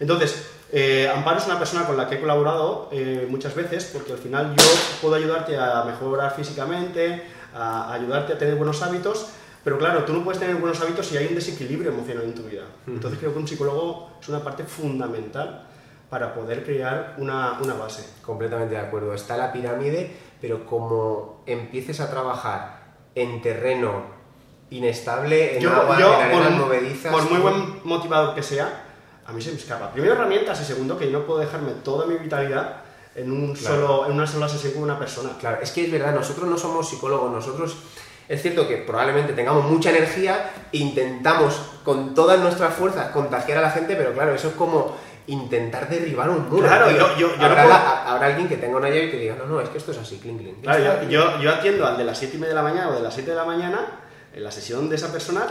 [SPEAKER 2] Entonces, eh, Amparo es una persona con la que he colaborado eh, muchas veces porque al final yo puedo ayudarte a mejorar físicamente, a ayudarte a tener buenos hábitos, pero claro, tú no puedes tener buenos hábitos si hay un desequilibrio emocional en tu vida. Entonces creo que un psicólogo es una parte fundamental para poder crear una, una base.
[SPEAKER 1] Completamente de acuerdo. Está la pirámide, pero como empieces a trabajar en terreno inestable, en
[SPEAKER 2] Yo,
[SPEAKER 1] agua,
[SPEAKER 2] yo,
[SPEAKER 1] en arenas
[SPEAKER 2] por,
[SPEAKER 1] movedizas...
[SPEAKER 2] por muy buen motivador que sea, a mí se me escapa. Primero herramientas y segundo que yo no puedo dejarme toda mi vitalidad en, un
[SPEAKER 1] Claro.
[SPEAKER 2] solo, en una sola sesión con una persona.
[SPEAKER 1] Claro, es que es verdad, nosotros no somos psicólogos, nosotros es cierto que probablemente tengamos mucha energía, intentamos con todas nuestras fuerzas contagiar a la gente, pero claro, eso es como intentar derribar un muro.
[SPEAKER 2] Claro, yo- yo- yo
[SPEAKER 1] habrá,
[SPEAKER 2] no puedo-
[SPEAKER 1] la- habrá alguien que tenga una llave y que diga, no, no, es que esto es así, clink, clink.
[SPEAKER 2] Claro, yo, yo, yo atiendo al de las 7 y media de la mañana o de las 7 de la mañana, en la sesión de esa persona,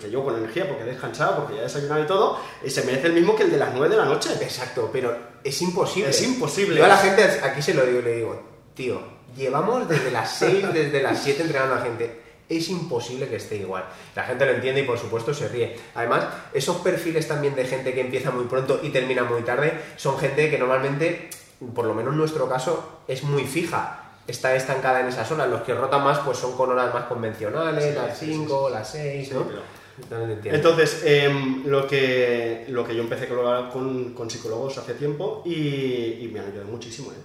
[SPEAKER 2] que yo con energía, porque he descansado, porque ya he desayunado y todo, eh, se merece el mismo que el de las 9 de la noche.
[SPEAKER 1] Exacto, pero es imposible.
[SPEAKER 2] Es imposible.
[SPEAKER 1] Yo a la gente aquí se lo digo y le digo, tío, llevamos desde las 6, desde las 7 entrenando a la gente. Es imposible que esté igual. La gente lo entiende y por supuesto se ríe. Además, esos perfiles también de gente que empieza muy pronto y termina muy tarde son gente que normalmente, por lo menos en nuestro caso, es muy fija. Está estancada en esas horas. Los que rotan más pues son con horas más convencionales,
[SPEAKER 2] Sí,
[SPEAKER 1] las
[SPEAKER 2] sí, sí,
[SPEAKER 1] 5, las 6,
[SPEAKER 2] Sí,
[SPEAKER 1] ¿no?
[SPEAKER 2] pero-
[SPEAKER 1] Entonces,
[SPEAKER 2] em, lo, que, lo que yo empecé a colaborar con, con psicólogos hace tiempo y, y me han ayudado muchísimo, ¿eh?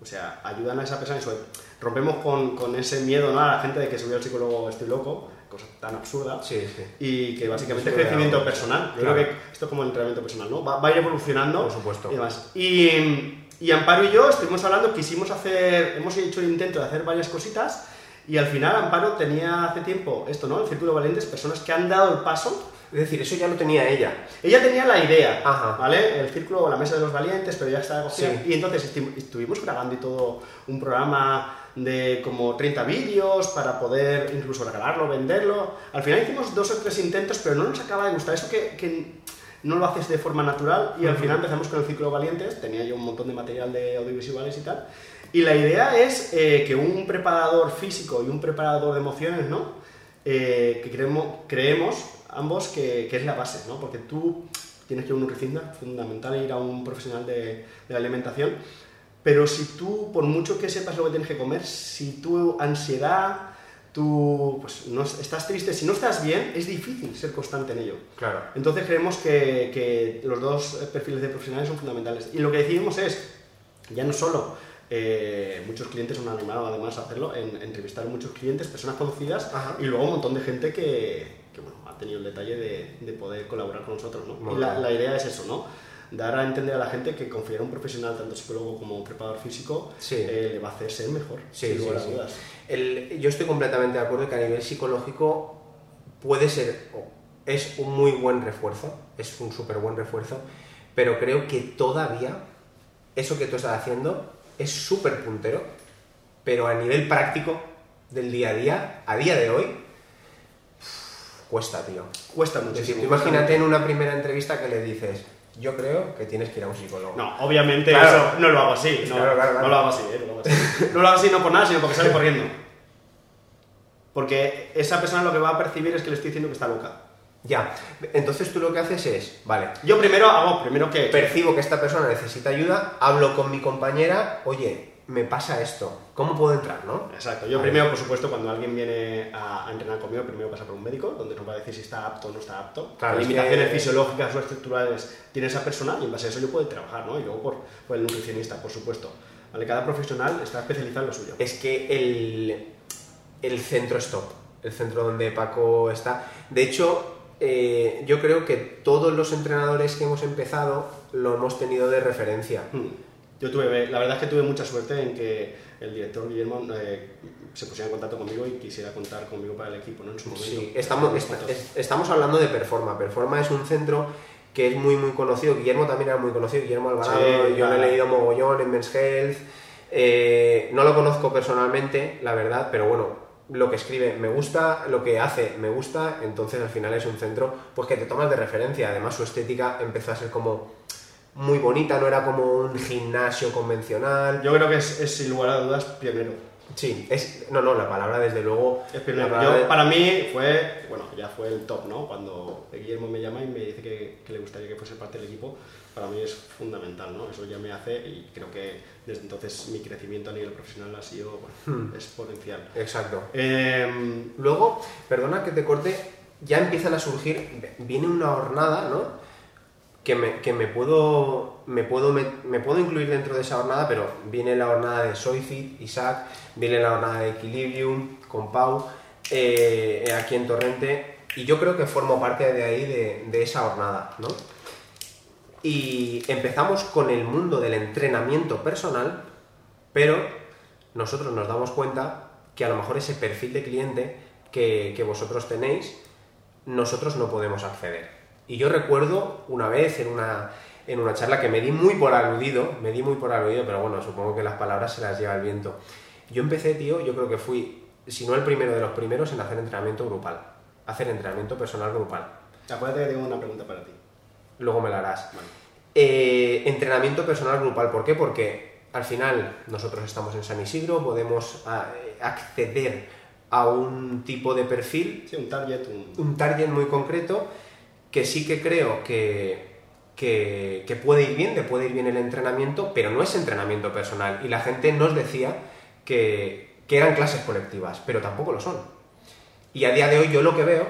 [SPEAKER 2] O sea, ayudan a esa persona y sobre- rompemos con, con ese miedo ¿no? a la gente de que voy al psicólogo estoy loco, cosa tan absurda.
[SPEAKER 1] Sí, sí.
[SPEAKER 2] Y que básicamente es crecimiento personal. Yo
[SPEAKER 1] Claro.
[SPEAKER 2] creo que esto es como el entrenamiento personal, ¿no? Va, va a ir evolucionando.
[SPEAKER 1] Por supuesto.
[SPEAKER 2] Y demás. Y, y Amparo y yo estuvimos hablando, quisimos hacer, hemos hecho el intento de hacer varias cositas y al final Amparo tenía hace tiempo esto, ¿no? El Círculo de Valientes, personas que han dado el paso.
[SPEAKER 1] Es decir, eso ya lo tenía ella.
[SPEAKER 2] Ella tenía la idea,
[SPEAKER 1] Ajá.
[SPEAKER 2] ¿vale? El círculo, la mesa de los valientes, pero ya estaba cogida.
[SPEAKER 1] Sí.
[SPEAKER 2] Y entonces estuvimos grabando y todo un programa de como 30 vídeos para poder incluso regalarlo, venderlo. Al final hicimos dos o tres intentos, pero no nos acaba de gustar. Eso que, que no lo haces de forma natural y al final empezamos con el ciclo Valientes. Tenía yo un montón de material de audiovisuales y tal. Y la idea es eh, que un preparador físico y un preparador de emociones, ¿no? Eh, que creemos, creemos ambos que, que es la base, ¿no? Porque tú tienes que ir a un nutricionista, fundamental ir a un profesional de, de la alimentación, pero si tú, por mucho que sepas lo que tienes que comer, si tu ansiedad, tú pues, no, estás triste, si no estás bien, es difícil ser constante en ello.
[SPEAKER 1] Claro.
[SPEAKER 2] Entonces creemos que, que los dos perfiles de profesionales son fundamentales. Y lo que decidimos es, ya no solo, eh, muchos clientes han animado además a hacerlo, en, entrevistar a muchos clientes, personas conocidas,
[SPEAKER 1] Ajá.
[SPEAKER 2] y luego un montón de gente que, que, bueno, ha tenido el detalle de, de poder colaborar con nosotros. ¿no? Y la, la idea es eso, ¿no? Dar a entender a la gente que confiar en un profesional, tanto psicólogo como preparador físico,
[SPEAKER 1] Sí.
[SPEAKER 2] eh, le va a hacer ser mejor,
[SPEAKER 1] Sí,
[SPEAKER 2] sin
[SPEAKER 1] sí,
[SPEAKER 2] lugar a
[SPEAKER 1] sí.
[SPEAKER 2] dudas.
[SPEAKER 1] El- yo estoy completamente de acuerdo que a nivel psicológico puede ser, o es un muy buen refuerzo, es un súper buen refuerzo, pero creo que todavía eso que tú estás haciendo es súper puntero, pero a nivel práctico del día a día, a día de hoy, cuesta, tío.
[SPEAKER 2] Cuesta muchísimo.
[SPEAKER 1] imagínate en una primera entrevista que le dices, yo creo que tienes que ir a un psicólogo.
[SPEAKER 2] No, obviamente
[SPEAKER 1] Claro.
[SPEAKER 2] eso no lo hago así. No,
[SPEAKER 1] Claro, claro, claro.
[SPEAKER 2] no lo hago así, ¿eh? no lo hago así. No lo hago así no por nada, sino porque sale corriendo. Porque esa persona lo que va a percibir es que le estoy diciendo que está loca.
[SPEAKER 1] Ya. Entonces tú lo que haces es, vale,
[SPEAKER 2] Yo primero hago, primero que...
[SPEAKER 1] percibo que esta persona necesita ayuda, hablo con mi compañera, oye, me pasa esto, ¿cómo puedo entrar, no?
[SPEAKER 2] Exacto. Yo
[SPEAKER 1] Vale.
[SPEAKER 2] primero, por supuesto, cuando alguien viene a, a entrenar conmigo, primero pasa por un médico, donde nos va a decir si está apto o no está apto.
[SPEAKER 1] Claro,
[SPEAKER 2] limitaciones
[SPEAKER 1] que-
[SPEAKER 2] fisiológicas o estructurales tiene esa persona y en base a eso yo puedo trabajar, ¿no? Y luego por, por el nutricionista, por supuesto. ¿Vale? Cada profesional está especializado en lo suyo.
[SPEAKER 1] Es que el, el centro es top, el centro donde Paco está. De hecho, eh, yo creo que todos los entrenadores que hemos empezado lo hemos tenido de referencia.
[SPEAKER 2] Hmm. Yo tuve, la verdad es que tuve mucha suerte en que el director Guillermo eh, se pusiera en contacto conmigo y quisiera contar conmigo para el equipo, ¿no? En su momento.
[SPEAKER 1] Sí, estamos, es- estamos hablando de Performa. Performa es un centro que es muy, muy conocido. Guillermo también era muy conocido. Guillermo Alvarado,
[SPEAKER 2] Sí,
[SPEAKER 1] yo lo he leído mogollón en Men's Health. Eh, no lo conozco personalmente, la verdad, pero bueno, lo que escribe me gusta, lo que hace me gusta, entonces al final es un centro pues que te tomas de referencia. Además, su estética empezó a ser como muy bonita, no era como un gimnasio convencional.
[SPEAKER 2] Yo creo que es, es, sin lugar a dudas pionero.
[SPEAKER 1] Sí, es. No, no, la palabra desde luego.
[SPEAKER 2] Es
[SPEAKER 1] palabra
[SPEAKER 2] Yo,
[SPEAKER 1] de-
[SPEAKER 2] para mí fue, bueno, ya fue el top, ¿no? Cuando Guillermo me llama y me dice que, que le gustaría que fuese parte del equipo, para mí es fundamental, ¿no? Eso ya me hace y creo que desde entonces mi crecimiento a nivel profesional ha sido bueno,
[SPEAKER 1] Hmm.
[SPEAKER 2] exponencial.
[SPEAKER 1] Exacto.
[SPEAKER 2] Em,
[SPEAKER 1] Luego, perdona que te corte, ya empiezan a surgir, viene una jornada, ¿no? Que me, puedo, me, puedo, me, puedo incluir dentro de esa jornada, pero viene la jornada de Soyfit, Isaac, viene la jornada de Equilibrium, con Pau, eh, aquí en Torrente, y yo creo que formo parte de ahí, de, esa jornada, ¿no? Y empezamos con el mundo del entrenamiento personal, pero nosotros nos damos cuenta que a lo mejor ese perfil de cliente que vosotros tenéis, nosotros no podemos acceder. Y yo recuerdo una vez en una, en una charla que me di muy por aludido, me di muy por aludido, pero bueno, supongo que las palabras se las lleva el viento. Yo empecé, tío, yo creo que fui, si no el primero de los primeros, en hacer entrenamiento grupal, hacer entrenamiento personal grupal.
[SPEAKER 2] acuérdate que tengo una pregunta para ti.
[SPEAKER 1] Luego me la harás.
[SPEAKER 2] Vale.
[SPEAKER 1] Eh, entrenamiento personal grupal, ¿por qué? Porque al final nosotros estamos en San Isidro, podemos acceder a un tipo de perfil,
[SPEAKER 2] Sí, un target, un...
[SPEAKER 1] un target muy concreto, que sí que creo que, que, puede ir bien, que puede ir bien el entrenamiento, pero no es entrenamiento personal. Y la gente nos decía que, que eran clases colectivas, pero tampoco lo son. Y a día de hoy yo lo que veo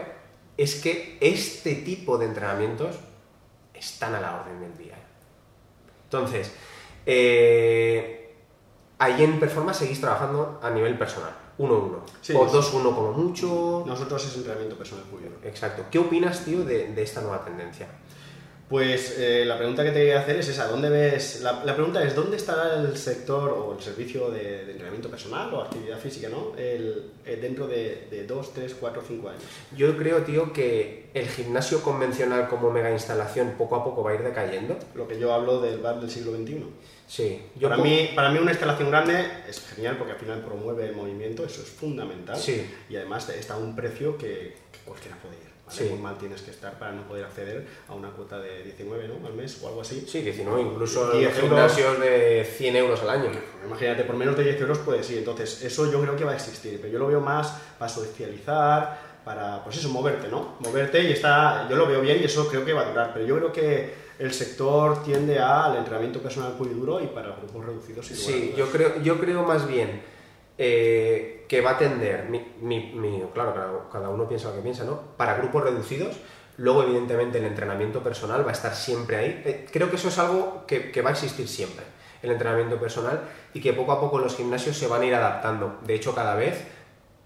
[SPEAKER 1] es que este tipo de entrenamientos están a la orden del día. Entonces, eh, ahí en Performance seguís trabajando a nivel personal, uno a uno,
[SPEAKER 2] Sí,
[SPEAKER 1] o
[SPEAKER 2] sí.
[SPEAKER 1] dos uno como mucho.
[SPEAKER 2] Nosotros es entrenamiento personal puro.
[SPEAKER 1] Exacto. ¿Qué opinas, tío, de, de esta nueva tendencia?
[SPEAKER 2] Pues eh, la pregunta que te voy a hacer es esa, ¿dónde ves? La, la pregunta es, ¿dónde estará el sector o el servicio de, de entrenamiento personal o actividad física, ¿no? El- eh, dentro de, de 2, 3, 4, 5 años.
[SPEAKER 1] Yo creo, tío, que el gimnasio convencional como mega instalación poco a poco va a ir decayendo.
[SPEAKER 2] Lo que yo hablo del bar del siglo XXI.
[SPEAKER 1] Sí. Yo
[SPEAKER 2] Para
[SPEAKER 1] po-
[SPEAKER 2] mí, para mí una instalación grande es genial porque al final promueve el movimiento, eso es fundamental.
[SPEAKER 1] Sí.
[SPEAKER 2] Y además está a un precio que, que cualquiera puede ir. ¿vale?
[SPEAKER 1] Sí.
[SPEAKER 2] Muy mal tienes que estar para no poder acceder a una cuota de 19 ¿no? al mes o algo así.
[SPEAKER 1] Sí, 19, incluso
[SPEAKER 2] 10
[SPEAKER 1] los
[SPEAKER 2] euros.
[SPEAKER 1] gimnasios de 100 euros al año.
[SPEAKER 2] Imagínate, por menos de 10 euros puedes ir. Entonces, eso yo creo que va a existir. Pero yo lo veo más para socializar, para, pues eso, moverte, ¿no? Moverte y está, yo lo veo bien y eso creo que va a durar. Pero yo creo que el sector tiende al entrenamiento personal puro y duro y para grupos reducidos.
[SPEAKER 1] Sí, yo creo, yo creo más bien eh, que va a tender, mi, mi- mi- claro, cada, cada uno piensa lo que piensa, ¿no? Para grupos reducidos, luego evidentemente el entrenamiento personal va a estar siempre ahí. Eh, creo que eso es algo que, que va a existir siempre, el entrenamiento personal, y que poco a poco los gimnasios se van a ir adaptando. De hecho, cada vez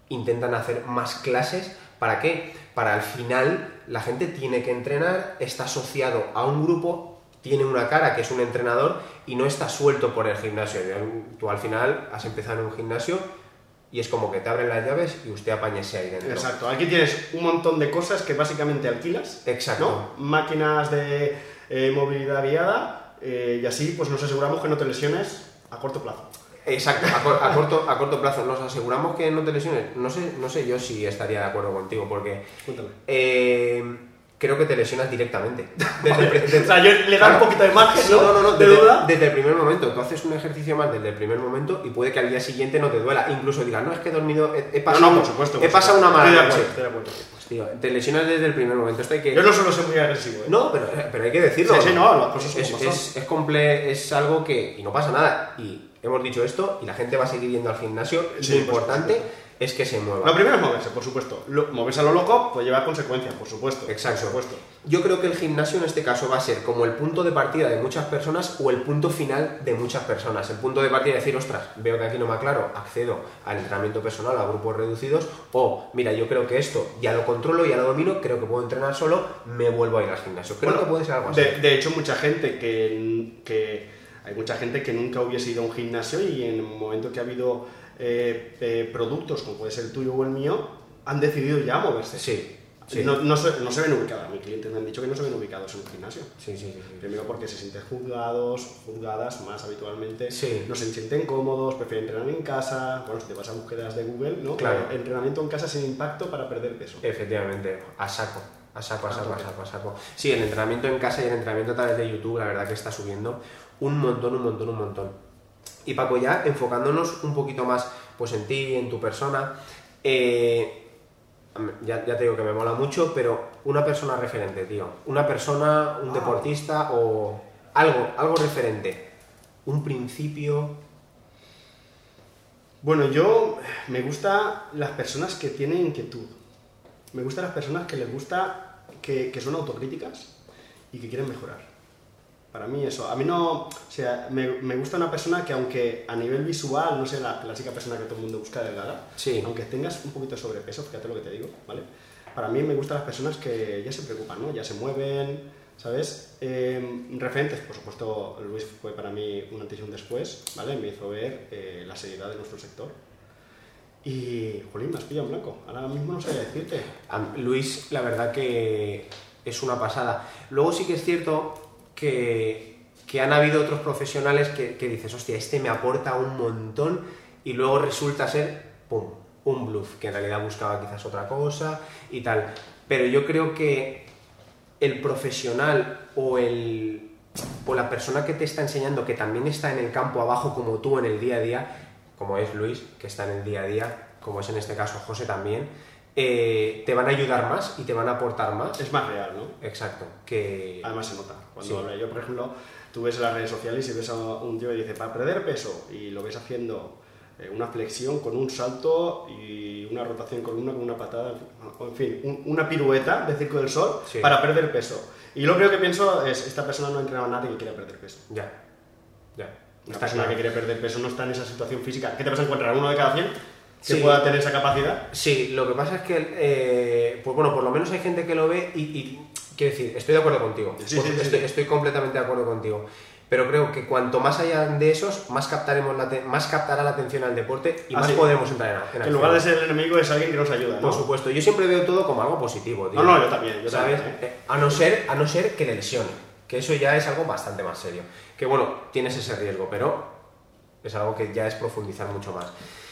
[SPEAKER 1] intentan hacer más clases. ¿Para qué? Para al final la gente tiene que entrenar, está asociado a un grupo, tiene una cara que es un entrenador y no está suelto por el gimnasio. Tú al final has empezado en un gimnasio y es como que te abren las llaves y usted apáñese ahí dentro.
[SPEAKER 2] Exacto, aquí tienes un montón de cosas que básicamente alquilas.
[SPEAKER 1] Exacto.
[SPEAKER 2] ¿no? Máquinas de eh, movilidad guiada eh, y así pues nos aseguramos que no te lesiones a corto plazo.
[SPEAKER 1] Exacto, a, cor- a corto, a corto plazo. Nos aseguramos que no te lesiones. No sé, no sé yo si estaría de acuerdo contigo porque eh, creo que te lesionas directamente. [LAUGHS] Desde
[SPEAKER 2] O sea, yo le da un poquito de margen, ¿no?
[SPEAKER 1] No, no, no,
[SPEAKER 2] de
[SPEAKER 1] desde,
[SPEAKER 2] duda.
[SPEAKER 1] desde el primer momento. Tú haces un ejercicio más desde el primer momento y puede que al día siguiente no te duela. Incluso digas, no, es que he dormido, he, he pasado,
[SPEAKER 2] no, no, por supuesto.
[SPEAKER 1] he pasado una mala noche.
[SPEAKER 2] acuerdo.
[SPEAKER 1] tío. Te lesionas desde el primer momento. Esto hay que...
[SPEAKER 2] Yo no suelo ser muy agresivo, ¿eh?
[SPEAKER 1] No, pero, pero hay que decirlo.
[SPEAKER 2] Sí, sí, no, las cosas
[SPEAKER 1] es,
[SPEAKER 2] como son.
[SPEAKER 1] es, es, comple- es algo que... Y no pasa nada. Y hemos dicho esto y la gente va a seguir yendo al gimnasio.
[SPEAKER 2] Sí,
[SPEAKER 1] lo
[SPEAKER 2] por
[SPEAKER 1] importante es que se mueva.
[SPEAKER 2] Lo primero es moverse, por supuesto. Lo- moverse a lo loco puede llevar consecuencias, por supuesto.
[SPEAKER 1] Exacto.
[SPEAKER 2] Por supuesto.
[SPEAKER 1] Yo creo que el gimnasio en este caso va a ser como el punto de partida de muchas personas o el punto final de muchas personas. El punto de partida de decir, ostras, veo que aquí no me aclaro, accedo al entrenamiento personal, a grupos reducidos, o mira, yo creo que esto ya lo controlo, ya lo domino, creo que puedo entrenar solo, me vuelvo a ir al gimnasio. Creo
[SPEAKER 2] Bueno,
[SPEAKER 1] que puede ser algo así.
[SPEAKER 2] De, de hecho, mucha gente que, que- Hay mucha gente que nunca hubiese ido a un gimnasio y en el momento que ha habido eh, eh, productos, como puede ser el tuyo o el mío, han decidido ya moverse.
[SPEAKER 1] Sí, sí.
[SPEAKER 2] No, no se, no se ven ubicados. Mis clientes me han dicho que no se ven ubicados en un gimnasio.
[SPEAKER 1] Sí, sí.
[SPEAKER 2] Primero porque se sienten juzgados, juzgadas más habitualmente,
[SPEAKER 1] Sí.
[SPEAKER 2] no se sienten cómodos, prefieren entrenar en casa. Bueno, si te vas a búsquedas de Google, ¿no?
[SPEAKER 1] Claro.
[SPEAKER 2] Eh, Entrenamiento en casa sin impacto para perder peso.
[SPEAKER 1] Efectivamente, a saco, a saco, a saco, a saco, a saco. Sí, el entrenamiento en casa y el entrenamiento a través de YouTube, la verdad que está subiendo un montón, un montón, un montón. Y Paco, ya enfocándonos un poquito más pues en ti, en tu persona, eh, ya, ya te digo que me mola mucho, pero una persona referente, tío. Una persona, un
[SPEAKER 2] Ah.
[SPEAKER 1] deportista o algo, algo referente. Un principio.
[SPEAKER 2] Bueno, yo me gusta las personas que tienen inquietud. Me gustan las personas que les gusta, que, que son autocríticas y que quieren mejorar. Para mí eso. A mí no... O sea, me, me gusta una persona que aunque a nivel visual no sea la clásica persona que todo el mundo busca delgada,
[SPEAKER 1] Sí.
[SPEAKER 2] aunque tengas un poquito de sobrepeso, fíjate lo que te digo, ¿vale? Para mí me gustan las personas que ya se preocupan, ¿no? Ya se mueven, ¿sabes? Eh, referentes, por supuesto, Luis fue para mí un antes y un después, ¿vale? Me hizo ver eh, la seriedad de nuestro sector. Y, jolín, me has pillado en blanco. Ahora mismo no sé decirte.
[SPEAKER 1] Luis, la verdad que es una pasada. Luego sí que es cierto que, han habido otros profesionales que, que dices, hostia, este me aporta un montón y luego resulta ser, pum, un bluff, que en realidad buscaba quizás otra cosa y tal. Pero yo creo que el profesional o el o la persona que te está enseñando que también está en el campo abajo como tú en el día a día, como es Luis, que está en el día a día, como es en este caso José también, eh, te van a ayudar más y te van a aportar más.
[SPEAKER 2] Es más real, ¿no?
[SPEAKER 1] Exacto, que...
[SPEAKER 2] Además se nota. Cuando
[SPEAKER 1] Sí.
[SPEAKER 2] habla yo, por ejemplo, tú ves las redes sociales y ves a un tío y dice, para perder peso, y lo ves haciendo eh, una flexión con un salto y una rotación con una, con una patada, en fin, un- una pirueta de Circo del Sol
[SPEAKER 1] Sí.
[SPEAKER 2] para perder peso. Y lo primero que pienso es, esta persona no ha entrenado a nadie que quiera perder peso.
[SPEAKER 1] Ya, ya.
[SPEAKER 2] Una
[SPEAKER 1] Está
[SPEAKER 2] persona
[SPEAKER 1] claro.
[SPEAKER 2] que quiere perder peso no está en esa situación física. ¿Qué te vas a encontrar? ¿Uno de cada 100 que
[SPEAKER 1] Sí.
[SPEAKER 2] pueda tener esa capacidad?
[SPEAKER 1] Sí, lo que pasa es que, eh, pues bueno, por lo menos hay gente que lo ve y, y quiero decir, estoy de acuerdo contigo.
[SPEAKER 2] Sí,
[SPEAKER 1] Pues
[SPEAKER 2] sí,
[SPEAKER 1] estoy, estoy completamente de acuerdo contigo. Pero creo que cuanto más haya de esos, más captaremos la más captará la atención al deporte y
[SPEAKER 2] Ah,
[SPEAKER 1] más podremos entrar en, en
[SPEAKER 2] En
[SPEAKER 1] acción.
[SPEAKER 2] lugar de ser el enemigo es alguien que nos ayuda, ¿no?
[SPEAKER 1] Por supuesto, yo siempre veo todo como algo positivo, tío.
[SPEAKER 2] No, no, yo también, yo
[SPEAKER 1] ¿Sabes?
[SPEAKER 2] también, ¿eh?
[SPEAKER 1] Eh, A no ser, a no ser que le lesione, que eso ya es algo bastante más serio. Que bueno, tienes ese riesgo, pero es algo que ya es profundizar mucho más.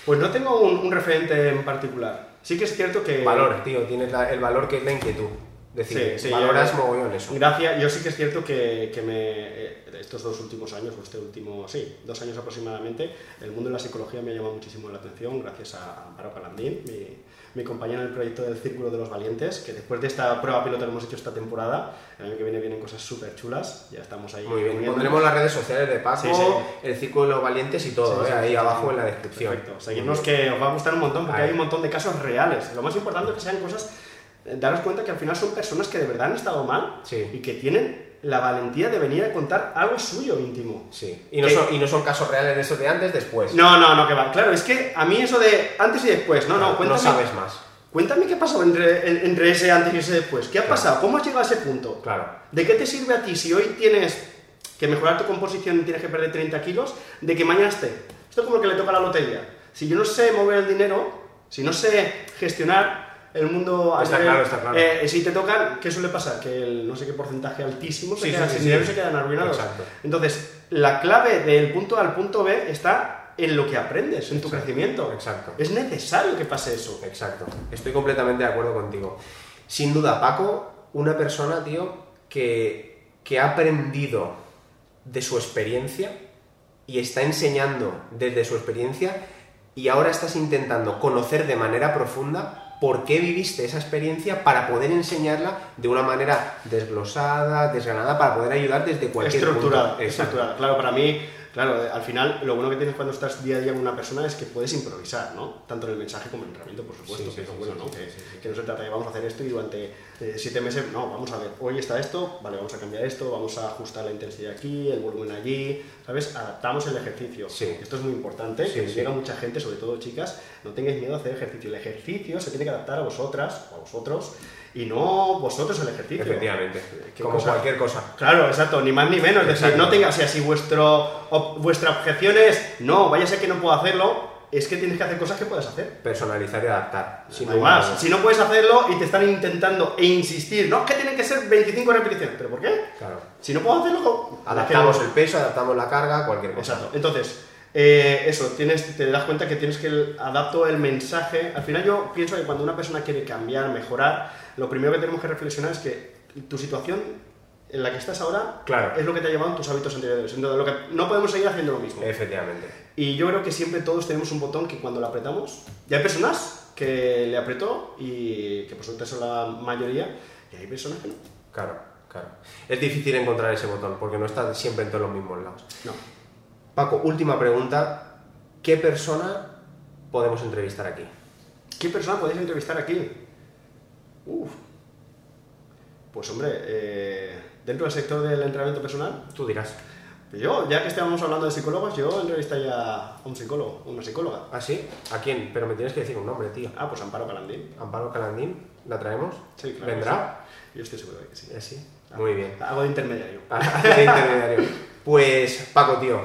[SPEAKER 2] Pues no tengo un, un referente en particular. Sí que es cierto que...
[SPEAKER 1] Valor, tío, tienes la- el valor que es la inquietud. Es decir,
[SPEAKER 2] Sí, sí,
[SPEAKER 1] valoras
[SPEAKER 2] yo-
[SPEAKER 1] mogollón eso.
[SPEAKER 2] Gracias, yo sí que es cierto que, que me, eh, estos dos últimos años, o este último, sí, dos años aproximadamente, el mundo de la psicología me ha llamado muchísimo la atención, gracias a Amparo Calandín, mi, mi compañera en el proyecto del Círculo de los Valientes, que después de esta prueba piloto que hemos hecho esta temporada, el año que viene vienen cosas súper chulas, ya estamos ahí.
[SPEAKER 1] Muy bien, pondremos las redes sociales de Paco,
[SPEAKER 2] Sí, sí.
[SPEAKER 1] el Círculo de los Valientes y todo, ¿eh? ahí abajo en la descripción.
[SPEAKER 2] Perfecto. Seguidnos que os va a gustar un montón porque
[SPEAKER 1] Ahí.
[SPEAKER 2] hay un montón de casos reales. Lo más importante es que sean cosas, eh, daros cuenta que al final son personas que de verdad han estado mal
[SPEAKER 1] Sí.
[SPEAKER 2] y que tienen la valentía de venir a contar algo suyo íntimo.
[SPEAKER 1] Sí. Y no,
[SPEAKER 2] Que-
[SPEAKER 1] son, y no son casos reales de esos de antes, después.
[SPEAKER 2] No, no, no, que va. Claro, es que a mí eso de antes y después, no, no, cuéntame.
[SPEAKER 1] sabes más.
[SPEAKER 2] Cuéntame qué pasó entre, en- entre ese antes y ese después. ¿Qué ha
[SPEAKER 1] Claro.
[SPEAKER 2] pasado? ¿Cómo has llegado a ese punto?
[SPEAKER 1] Claro.
[SPEAKER 2] ¿De qué te sirve a ti si hoy tienes que mejorar tu composición y tienes que perder 30 kilos, de que mañana esté? Esto es como lo que le toca a la lotería. Si yo no sé mover el dinero, si no sé gestionar el mundo...
[SPEAKER 1] Está claro, está claro.
[SPEAKER 2] eh, si te tocan, ¿qué suele pasar? Que el no sé qué porcentaje altísimo se
[SPEAKER 1] Sí,
[SPEAKER 2] quedan
[SPEAKER 1] sí,
[SPEAKER 2] sin
[SPEAKER 1] sí,
[SPEAKER 2] dinero y
[SPEAKER 1] sí.
[SPEAKER 2] se quedan arruinados.
[SPEAKER 1] Exacto.
[SPEAKER 2] Entonces, la clave del punto A al punto B está en lo que aprendes, en tu
[SPEAKER 1] Exacto,
[SPEAKER 2] crecimiento.
[SPEAKER 1] exacto.
[SPEAKER 2] Es necesario que pase eso.
[SPEAKER 1] Exacto. Estoy completamente de acuerdo contigo. Sin duda, Paco, una persona, tío, que, que ha aprendido de su experiencia y está enseñando desde su experiencia y ahora estás intentando conocer de manera profunda por qué viviste esa experiencia para poder enseñarla de una manera desglosada, desgranada, para poder ayudar desde cualquier
[SPEAKER 2] estructurada,
[SPEAKER 1] punto.
[SPEAKER 2] Estructurada. Claro, para mí, claro, al final lo bueno que tienes cuando estás día a día con una persona es que puedes improvisar, ¿no? Tanto en el mensaje como en el entrenamiento, por supuesto,
[SPEAKER 1] Sí,
[SPEAKER 2] que
[SPEAKER 1] sí,
[SPEAKER 2] es bueno,
[SPEAKER 1] sí,
[SPEAKER 2] ¿no? que, que no se trata de vamos a hacer esto y durante eh, siete meses, no, vamos a ver, hoy está esto, vale, vamos a cambiar esto, vamos a ajustar la intensidad aquí, el volumen allí, ¿sabes? Adaptamos el ejercicio.
[SPEAKER 1] Sí.
[SPEAKER 2] Esto es muy importante, que llega mucha gente, sobre todo chicas, no tengáis miedo a hacer ejercicio. El ejercicio se tiene que adaptar a vosotras o a vosotros y no vosotros el ejercicio.
[SPEAKER 1] Efectivamente.
[SPEAKER 2] ¿Qué
[SPEAKER 1] Como
[SPEAKER 2] cosa?
[SPEAKER 1] cualquier cosa.
[SPEAKER 2] Claro, exacto, ni más ni menos. Es decir,
[SPEAKER 1] Exacto.
[SPEAKER 2] no tengas, si así vuestro, ob- vuestra objeción es, no, vaya a ser que no puedo hacerlo, es que tienes que hacer cosas que puedes hacer.
[SPEAKER 1] Personalizar y adaptar. Sin
[SPEAKER 2] No más. Si no puedes hacerlo y te están intentando e insistir, no, es que tienen que ser 25 repeticiones, ¿pero por qué?
[SPEAKER 1] Claro.
[SPEAKER 2] Si no puedo hacerlo,
[SPEAKER 1] Adaptamos el peso, adaptamos la carga, cualquier cosa.
[SPEAKER 2] Exacto. Entonces, eh, eso, tienes, te das cuenta que tienes que adapto el mensaje. Al final yo pienso que cuando una persona quiere cambiar, mejorar, lo primero que tenemos que reflexionar es que tu situación en la que estás ahora
[SPEAKER 1] Claro.
[SPEAKER 2] es lo que te ha llevado en tus hábitos anteriores. Entonces, lo que, no podemos seguir haciendo lo mismo.
[SPEAKER 1] Efectivamente.
[SPEAKER 2] Y yo creo que siempre todos tenemos un botón que cuando lo apretamos, y hay personas que le apretó y que por suerte son la mayoría, y hay personas que no.
[SPEAKER 1] Claro, claro. Es difícil encontrar ese botón porque no está siempre en todos los mismos lados.
[SPEAKER 2] No.
[SPEAKER 1] Paco, última pregunta. ¿Qué persona podemos entrevistar aquí?
[SPEAKER 2] ¿Qué persona podéis entrevistar aquí? Uf. Pues hombre, eh, dentro del sector del entrenamiento personal,
[SPEAKER 1] Tú dirás.
[SPEAKER 2] yo, ya que estábamos hablando de psicólogos, yo entrevistaría a un psicólogo, una psicóloga.
[SPEAKER 1] ¿Ah, sí? ¿A quién? Pero me tienes que decir un nombre, tío.
[SPEAKER 2] Ah, pues Amparo Calandín.
[SPEAKER 1] Amparo Calandín, ¿la traemos?
[SPEAKER 2] Sí, claro.
[SPEAKER 1] ¿Vendrá?
[SPEAKER 2] sí. Yo estoy seguro de que sí.
[SPEAKER 1] Eh, sí. Muy bien.
[SPEAKER 2] Hago de intermediario. [LAUGHS]
[SPEAKER 1] Ah, de intermediario. Pues, Paco, tío,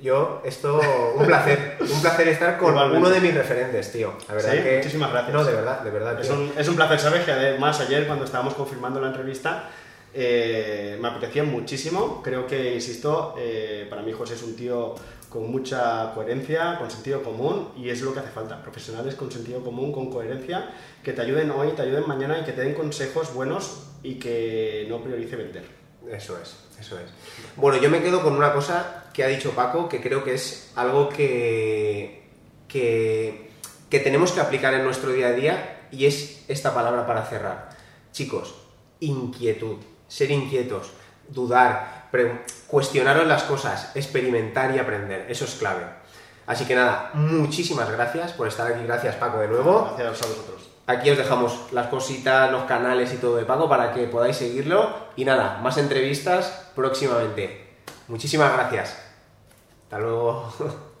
[SPEAKER 1] yo, esto, un placer. Un placer estar con
[SPEAKER 2] Igualmente.
[SPEAKER 1] uno de mis referentes, tío. La verdad
[SPEAKER 2] Sí,
[SPEAKER 1] que...
[SPEAKER 2] muchísimas gracias.
[SPEAKER 1] No, de verdad, de verdad,
[SPEAKER 2] Es un, es un placer, ¿sabes? Que además ayer cuando estábamos confirmando la entrevista eh, me apetecía muchísimo. Creo que, insisto, eh, para mí José es un tío con mucha coherencia, con sentido común y es lo que hace falta. Profesionales con sentido común, con coherencia, que te ayuden hoy, te ayuden mañana y que te den consejos buenos y que no priorice vender.
[SPEAKER 1] Eso es, eso es. Bueno, yo me quedo con una cosa que ha dicho Paco, que creo que es algo que, que, que tenemos que aplicar en nuestro día a día y es esta palabra para cerrar. Chicos, inquietud, ser inquietos, dudar, cuestionaros las cosas, experimentar y aprender, eso es clave. Así que nada, muchísimas gracias por estar aquí, gracias Paco de nuevo.
[SPEAKER 2] Gracias a vosotros.
[SPEAKER 1] Aquí os dejamos las cositas, los canales y todo de Paco para que podáis seguirlo. Y nada, más entrevistas próximamente. Muchísimas gracias. Hasta luego. [LAUGHS]